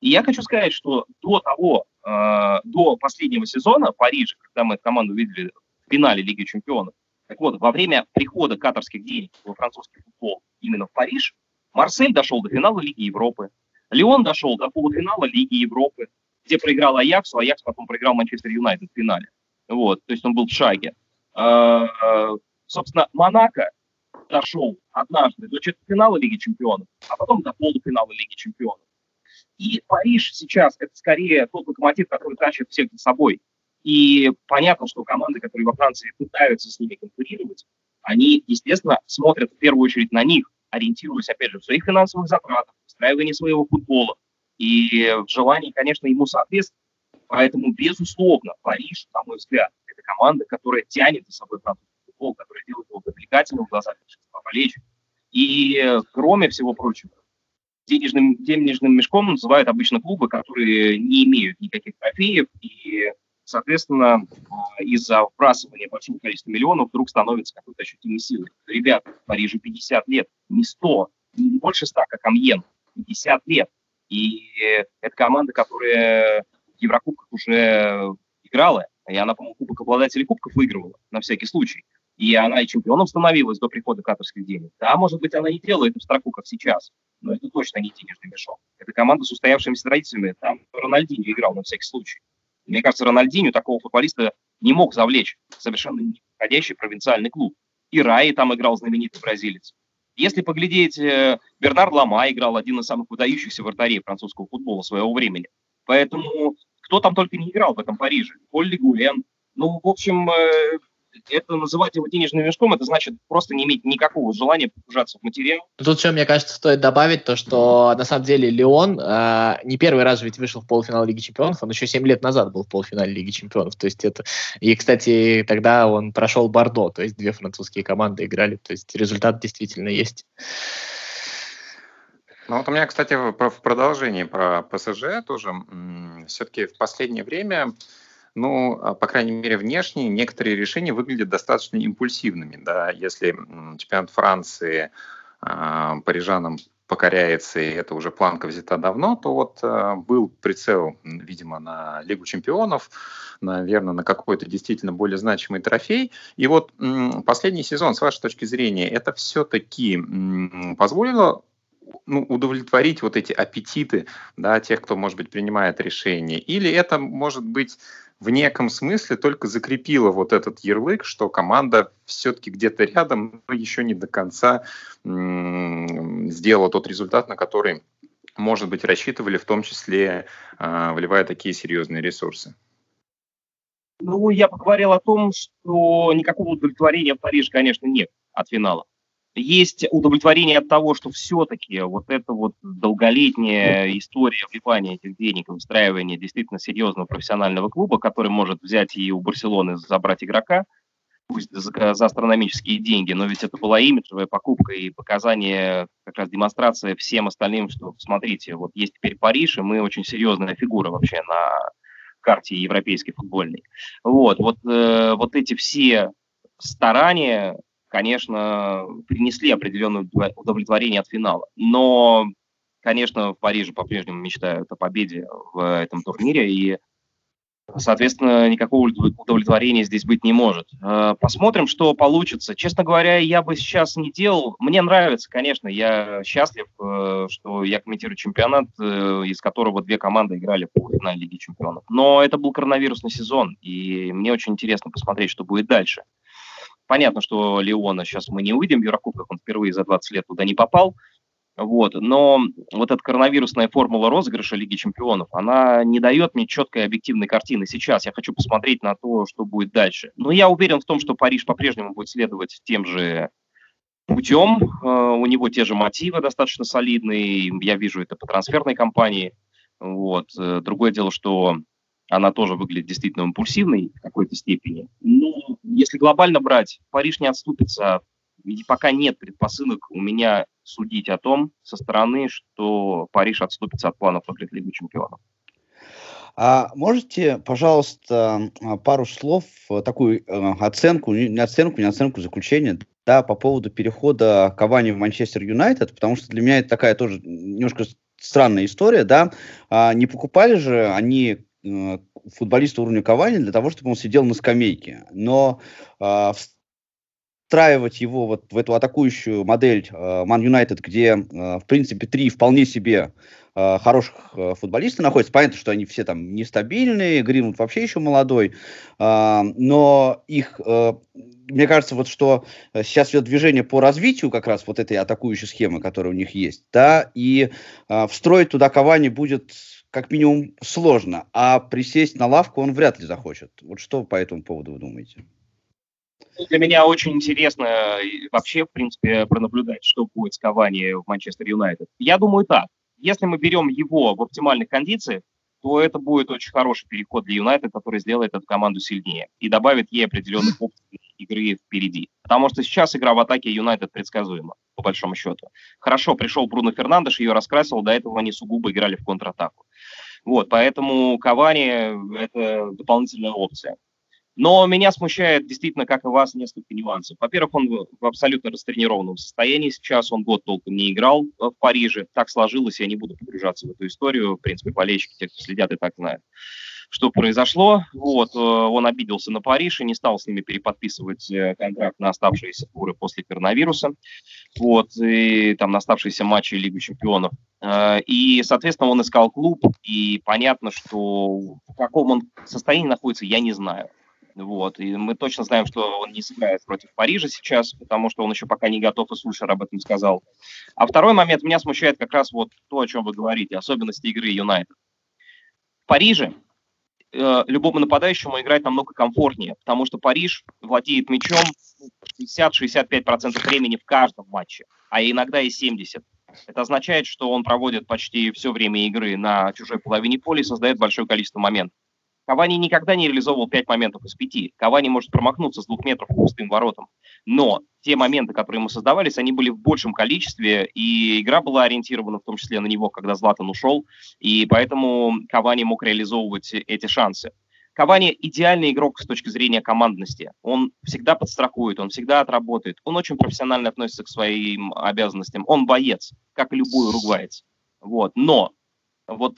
И я хочу сказать, что до того, э, до последнего сезона в когда мы эту команду видели в финале Лиги Чемпионов, так вот, во время прихода катарских денег во французский футбол именно в Париж, Марсель дошел до финала Лиги Европы, Леон дошел до полуфинала Лиги Европы, где проиграл Аякс, а Аякс потом проиграл Манчестер Юнайтед в финале. Вот, то есть он был в шаге. А, собственно, Монако дошел однажды до четвертьфинала Лиги Чемпионов, а потом до полуфинала Лиги Чемпионов. И Париж сейчас это скорее тот локомотив, который тащит всех за собой. И понятно, что команды, которые во Франции пытаются с ними конкурировать, они, естественно, смотрят в первую очередь на них, ориентируясь, опять же, в своих финансовых затратах, в выстраивании своего футбола и в желании, конечно, ему соответствовать. Поэтому, безусловно, Париж, на мой взгляд, это команда, которая тянет за собой французский футбол, которая делает его привлекательным в глазах большинства болельщиков. И, кроме всего прочего, денежным, денежным мешком называют обычно клубы, которые не имеют никаких трофеев и, соответственно, из-за вбрасывания большого количества миллионов вдруг становится какой-то ощутимой силой. Ребят, в Париже 50 лет, не 100, не больше 100, как Амьен, 50 лет. И это команда, которая в Еврокубках уже играла, и она, по-моему, Кубок обладателей Кубков выигрывала, на всякий случай. И она и чемпионом становилась до прихода катарских денег. Да, может быть, она не делает в строку, как сейчас, но это точно не денежный мешок. Это команда с устоявшимися традициями. Там Рональдинho играл на всякий случай. Мне кажется, Рональдинho такого футболиста не мог завлечь совершенно неподходящий провинциальный клуб. И Раи там играл знаменитый бразилец. Если поглядеть, э, Бернард Лама играл один из самых выдающихся вратарей французского футбола своего времени. Поэтому кто там только не играл в этом Париже. Поль Легулен. Ну, в общем, э, это называть его денежным мешком, это значит просто не иметь никакого желания погружаться в материал. Тут еще, мне кажется, стоит добавить то, что на самом деле Леон э, не первый раз ведь вышел в полуфинал Лиги Чемпионов, он еще 7 лет назад был в полуфинале Лиги Чемпионов. То есть это... И, кстати, тогда он прошел Бордо, то есть две французские команды играли, то есть результат действительно есть. Ну вот у меня, кстати, в продолжении про ПСЖ тоже все-таки в последнее время ну, а, по крайней мере, внешне некоторые решения выглядят достаточно импульсивными. Да? Если чемпионат Франции э, парижанам покоряется, и это уже планка взята давно, то вот э, был прицел, видимо, на Лигу чемпионов, наверное, на какой-то действительно более значимый трофей. И вот э, последний сезон, с вашей точки зрения, это все-таки э, позволило ну, удовлетворить вот эти аппетиты да, тех, кто, может быть, принимает решения? Или это, может быть, в неком смысле только закрепила вот этот ярлык, что команда все-таки где-то рядом, но еще не до конца сделала тот результат, на который, может быть, рассчитывали, в том числе э, вливая такие серьезные ресурсы? Ну, я поговорил о том, что никакого удовлетворения в Париже, конечно, нет от финала есть удовлетворение от того, что все-таки вот эта вот долголетняя история вливания этих денег и устраивания действительно серьезного профессионального клуба, который может взять и у Барселоны забрать игрока, пусть за, за астрономические деньги, но ведь это была имиджевая покупка и показание, как раз демонстрация всем остальным, что смотрите, вот есть теперь Париж, и мы очень серьезная фигура вообще на карте европейской футбольной. Вот, вот, э, вот эти все старания конечно, принесли определенное удовлетворение от финала. Но, конечно, в Париже по-прежнему мечтают о победе в этом турнире, и, соответственно, никакого удовлетворения здесь быть не может. Э, посмотрим, что получится. Честно говоря, я бы сейчас не делал... Мне нравится, конечно, я счастлив, э, что я комментирую чемпионат, э, из которого две команды играли в финале Лиги Чемпионов. Но это был коронавирусный сезон, и мне очень интересно посмотреть, что будет дальше. Понятно, что Леона сейчас мы не увидим в Еврокубках, он впервые за 20 лет туда не попал. Вот. Но вот эта коронавирусная формула розыгрыша Лиги Чемпионов, она не дает мне четкой объективной картины сейчас. Я хочу посмотреть на то, что будет дальше. Но я уверен в том, что Париж по-прежнему будет следовать тем же путем. Э, у него те же мотивы достаточно солидные. Я вижу это по трансферной кампании. Вот. Э, другое дело, что она тоже выглядит действительно импульсивной в какой-то степени. Но если глобально брать, Париж не отступится. И пока нет предпосылок у меня судить о том со стороны, что Париж отступится от планов выиграть Лигу чемпионов. А можете, пожалуйста, пару слов, э, такую э, оценку, не оценку, не оценку, заключение, да, по поводу перехода Кавани в Манчестер Юнайтед, потому что для меня это такая тоже немножко странная история, да, а не покупали же они футболиста уровня Кавани для того, чтобы он сидел на скамейке, но э, встраивать его вот в эту атакующую модель Ман э, Юнайтед, где, э, в принципе, три вполне себе э, хороших э, футболистов находятся. Понятно, что они все там нестабильные, Гринвуд вообще еще молодой, э, но их, э, мне кажется, вот что сейчас идет движение по развитию как раз вот этой атакующей схемы, которая у них есть, да, и э, встроить туда Кавани будет как минимум сложно, а присесть на лавку он вряд ли захочет. Вот что по этому поводу вы думаете? Для меня очень интересно вообще, в принципе, пронаблюдать, что будет с Кавани в Манчестер Юнайтед. Я думаю так. Если мы берем его в оптимальных кондициях, то это будет очень хороший переход для Юнайтед, который сделает эту команду сильнее и добавит ей определенных опций игры впереди. Потому что сейчас игра в атаке Юнайтед предсказуема, по большому счету. Хорошо, пришел Бруно Фернандеш, ее раскрасил, до этого они сугубо играли в контратаку. Вот, поэтому Кавани – это дополнительная опция. Но меня смущает действительно, как и вас, несколько нюансов. Во-первых, он в абсолютно растренированном состоянии сейчас, он год толком не играл в Париже. Так сложилось, я не буду погружаться в эту историю. В принципе, болельщики, те, кто следят, и так знают, что произошло. Вот, э, он обиделся на Париж и не стал с ними переподписывать э, контракт на оставшиеся туры после коронавируса. Вот, и там на оставшиеся матчи Лиги чемпионов. Э, и, соответственно, он искал клуб, и понятно, что в каком он состоянии находится, я не знаю. Вот. И мы точно знаем, что он не сыграет против Парижа сейчас, потому что он еще пока не готов, и Сульшер об этом сказал. А второй момент меня смущает как раз вот то, о чем вы говорите, особенности игры Юнайтед. В Париже э, любому нападающему играть намного комфортнее, потому что Париж владеет мячом 60-65% времени в каждом матче, а иногда и 70%. Это означает, что он проводит почти все время игры на чужой половине поля и создает большое количество моментов. Кавани никогда не реализовывал 5 моментов из 5. Кавани может промахнуться с двух метров пустым воротам. Но те моменты, которые ему создавались, они были в большем количестве, и игра была ориентирована в том числе на него, когда Златан ушел, и поэтому Кавани мог реализовывать эти шансы. Кавани идеальный игрок с точки зрения командности. Он всегда подстрахует, он всегда отработает. Он очень профессионально относится к своим обязанностям. Он боец, как и любой уругваец. Вот. Но вот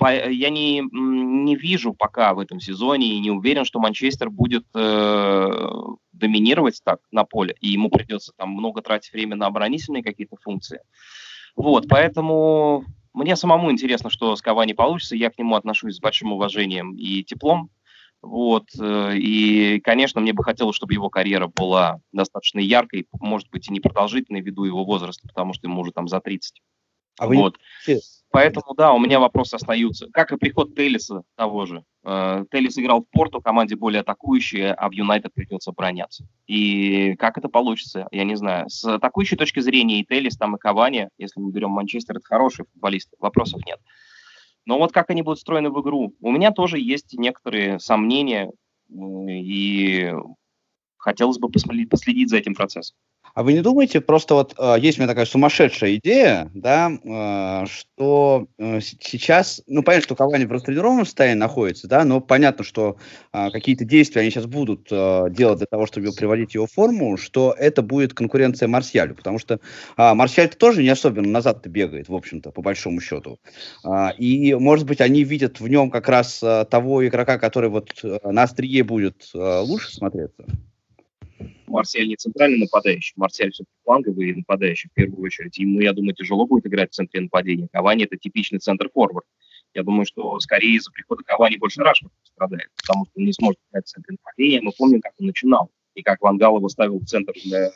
я не, не вижу пока в этом сезоне и не уверен, что Манчестер будет э, доминировать так на поле, и ему придется там много тратить время на оборонительные какие-то функции. Вот, поэтому мне самому интересно, что с Кавани получится. Я к нему отношусь с большим уважением и теплом. Вот, э, и, конечно, мне бы хотелось, чтобы его карьера была достаточно яркой, может быть, и не продолжительной ввиду его возраста, потому что ему уже там за 30. А вот. вы Поэтому, да, у меня вопросы остаются. Как и приход Теллиса того же. Э, Теллис играл в Порту, команде более атакующей, а в Юнайтед придется обороняться. И как это получится, я не знаю. С атакующей точки зрения и Теллис, там и Кавани, если мы берем Манчестер, это хорошие футболисты, вопросов нет. Но вот как они будут встроены в игру, у меня тоже есть некоторые сомнения, и хотелось бы посмотреть, последить за этим процессом. А вы не думаете, просто вот э, есть у меня такая сумасшедшая идея, да, э, что э, сейчас, ну, понятно, что Кавани в растренированном состоянии находится, да, но понятно, что э, какие-то действия они сейчас будут э, делать для того, чтобы приводить его в форму, что это будет конкуренция Марсиалю, потому что э, Марсиаль тоже не особенно назад-то бегает, в общем-то, по большому счету. Э, и, может быть, они видят в нем как раз э, того игрока, который вот э, на острие будет э, лучше смотреться. Марсель не центральный нападающий, Марсель все-таки фланговый нападающий в первую очередь. Ему, я думаю, тяжело будет играть в центре нападения. Кавани – это типичный центр-форвард. Я думаю, что скорее из-за прихода Кавани больше Рашфорд пострадает, потому что он не сможет играть в центре нападения. Мы помним, как он начинал, и как Вангал его ставил в центр для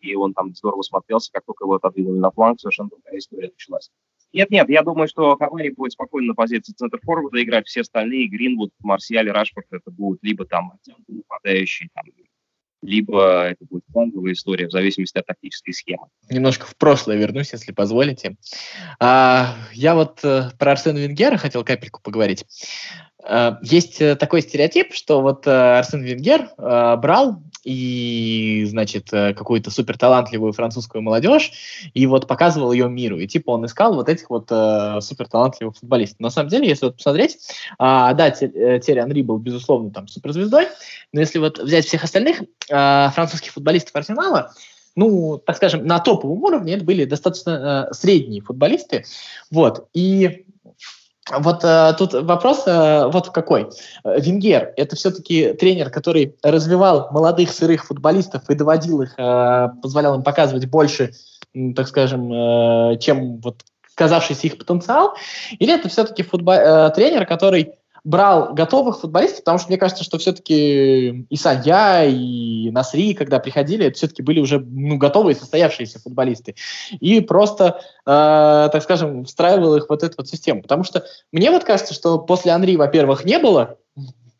и он там здорово смотрелся, как только его отодвинули на фланг, совершенно другая история началась. Нет-нет, я думаю, что Кавани будет спокойно на позиции центр форварда играть, все остальные, Гринвуд, Марсиаль, Рашфорд, это будут либо там нападающие, там, либо это будет фланговая история в зависимости от тактической схемы. Немножко в прошлое вернусь, если позволите. А, я вот э, про Арсена Венгера хотел капельку поговорить. А, есть э, такой стереотип, что вот э, Арсен Венгер брал и, значит, э, какую-то суперталантливую французскую молодежь, и вот показывал ее миру. И типа он искал вот этих вот э, суперталантливых футболистов. На самом деле, если вот посмотреть, а, да, э, Терри Анри был, безусловно, там суперзвездой, но если вот взять всех остальных французских футболистов Арсенала, ну, так скажем, на топовом уровне это были достаточно э, средние футболисты. Вот. И вот э, тут вопрос э, вот какой. Венгер – это все-таки тренер, который развивал молодых сырых футболистов и доводил их, э, позволял им показывать больше, так скажем, э, чем вот казавшийся их потенциал? Или это все-таки футбол, э, тренер, который брал готовых футболистов, потому что мне кажется, что все-таки и Санья, и Насри, когда приходили, это все-таки были уже ну, готовые, состоявшиеся футболисты. И просто, э, так скажем, встраивал их вот эту вот систему. Потому что мне вот кажется, что после Анри, во-первых, не было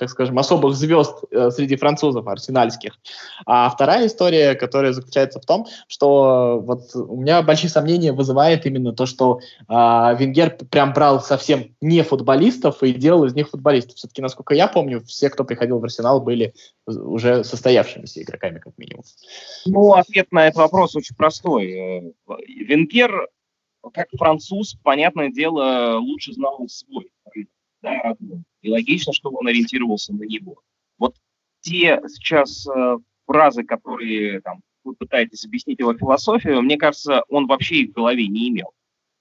так скажем, особых звезд э, среди французов арсенальских. А вторая история, которая заключается в том, что вот у меня большие сомнения вызывает именно то, что э, Венгер прям брал совсем не футболистов и делал из них футболистов. Все-таки, насколько я помню, все, кто приходил в Арсенал, были уже состоявшимися игроками, как минимум. Ну, ответ на этот вопрос очень простой. Э, Венгер, как француз, понятное дело, лучше знал свой да, родной. И логично, чтобы он ориентировался на него. Вот те сейчас э, фразы, которые там, вы пытаетесь объяснить его философию, мне кажется, он вообще их в голове не имел.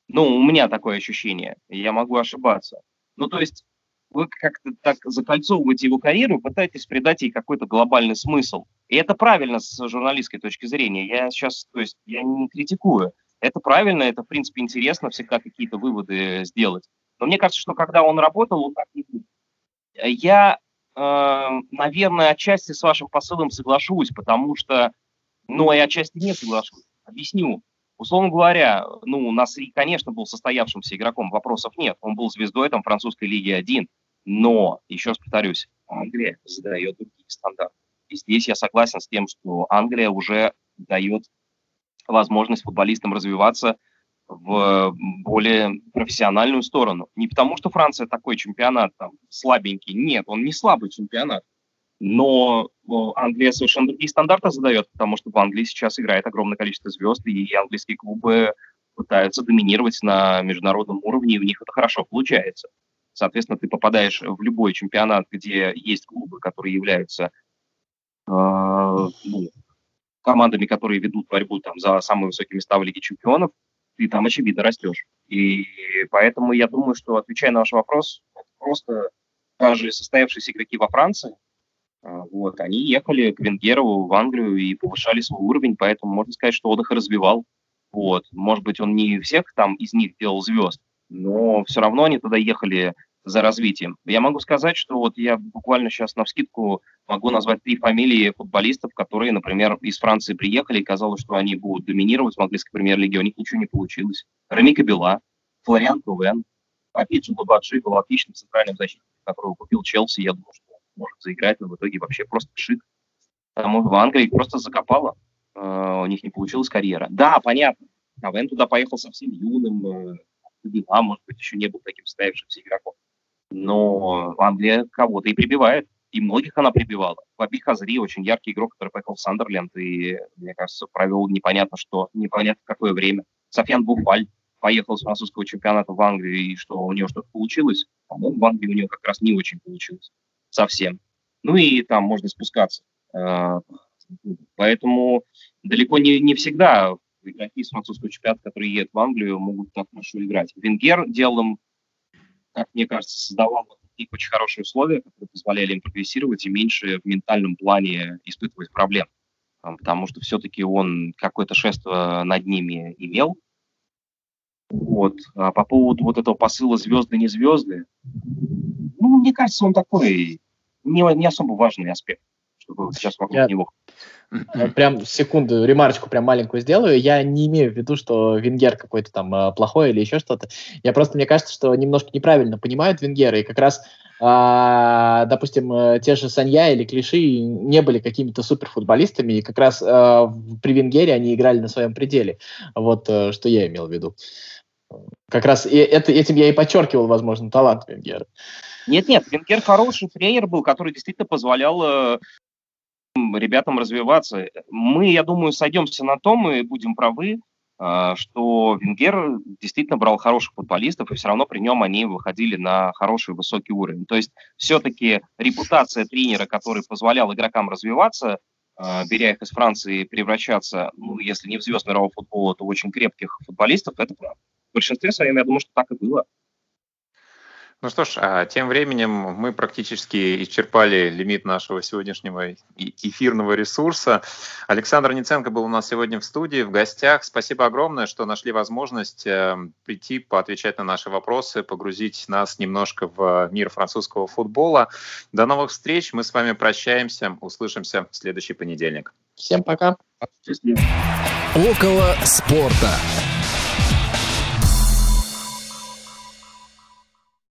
Ну, у меня такое ощущение, я могу ошибаться. Ну, то есть вы как-то так закольцовываете его карьеру пытаетесь придать ей какой-то глобальный смысл. И это правильно с журналистской точки зрения. Я сейчас, то есть, я не критикую. Это правильно, это, в принципе, интересно всегда какие-то выводы сделать. Но мне кажется, что когда он работал. Я, э, наверное, отчасти с вашим посылом соглашусь, потому что, ну, и отчасти не соглашусь. Объясню. Условно говоря, ну, у нас и, конечно, был состоявшимся игроком, вопросов нет. Он был звездой там французской лиги 1. Но, еще раз повторюсь, Англия задает другие стандарты. И здесь я согласен с тем, что Англия уже дает возможность футболистам развиваться в более профессиональную сторону. Не потому, что Франция такой чемпионат там слабенький. Нет, он не слабый чемпионат. Но Англия совершенно другие стандарты задает, потому что в Англии сейчас играет огромное количество звезд, и английские клубы пытаются доминировать на международном уровне, и у них это хорошо получается. Соответственно, ты попадаешь в любой чемпионат, где есть клубы, которые являются э, ну, командами, которые ведут борьбу там, за самые высокие места в Лиге чемпионов, ты там, очевидно, растешь. И поэтому я думаю, что, отвечая на ваш вопрос, просто даже состоявшиеся игроки во Франции, а, вот, они ехали к Венгерову в Англию и повышали свой уровень, поэтому можно сказать, что их развивал. Вот. Может быть, он не всех там из них делал звезд, но все равно они туда ехали за развитием. Я могу сказать, что вот я буквально сейчас на вскидку могу назвать три фамилии футболистов, которые, например, из Франции приехали, и казалось, что они будут доминировать в английской премьер-лиге, у них ничего не получилось. Реми Кабела, Флориан Кувен, Папиджи Бабаджи был отличным центральным защитником, которого купил Челси, я думал, что может заиграть, но в итоге вообще просто шик. Потому в Англии просто закопало, э, у них не получилась карьера. Да, понятно, Кавен туда поехал совсем юным, э, дела, может быть, еще не был таким состоявшимся игроком но Англия кого-то и прибивает, и многих она прибивала. Фаби Хазри очень яркий игрок, который поехал в Сандерленд и, мне кажется, провел непонятно что, непонятно какое время. Софьян Буфаль поехал с французского чемпионата в Англию, и что у него что-то получилось. По-моему, в Англии у него как раз не очень получилось. Совсем. Ну и там можно спускаться. А, поэтому далеко не, не всегда игроки из французского чемпионата, которые едут в Англию, могут так хорошо играть. Венгер делал им как мне кажется, создавал их очень хорошие условия, которые позволяли им прогрессировать и меньше в ментальном плане испытывать проблем. Потому что все-таки он какое-то шество над ними имел. Вот. А по поводу вот этого посыла звезды, не звезды, ну, мне кажется, он такой не, не особо важный аспект, чтобы сейчас вокруг Я... него Э, прям секунду, ремарочку прям маленькую сделаю. Я не имею в виду, что Венгер какой-то там э, плохой или еще что-то. Я просто, мне кажется, что немножко неправильно понимают Венгера. И как раз а, допустим, э, те же Санья или Клиши не были какими-то суперфутболистами, и как раз а, при Венгере они играли на своем пределе. Вот что я имел в виду. Как раз и это, этим я и подчеркивал, возможно, талант Венгера. Нет-нет, Венгер хороший тренер был, который действительно позволял э, ребятам развиваться. Мы, я думаю, сойдемся на том и будем правы, э, что Венгер действительно брал хороших футболистов, и все равно при нем они выходили на хороший высокий уровень. То есть все-таки репутация тренера, который позволял игрокам развиваться, э, беря их из Франции превращаться, ну, если не в звезд мирового футбола, то в очень крепких футболистов, это правда. В большинстве своем, я думаю, что так и было. Ну что ж, а тем временем мы практически исчерпали лимит нашего сегодняшнего эфирного ресурса. Александр Ниценко был у нас сегодня в студии, в гостях. Спасибо огромное, что нашли возможность э, прийти, поотвечать на наши вопросы, погрузить нас немножко в мир французского футбола. До новых встреч. Мы с вами прощаемся. Услышимся в следующий понедельник. Всем пока. Около спорта.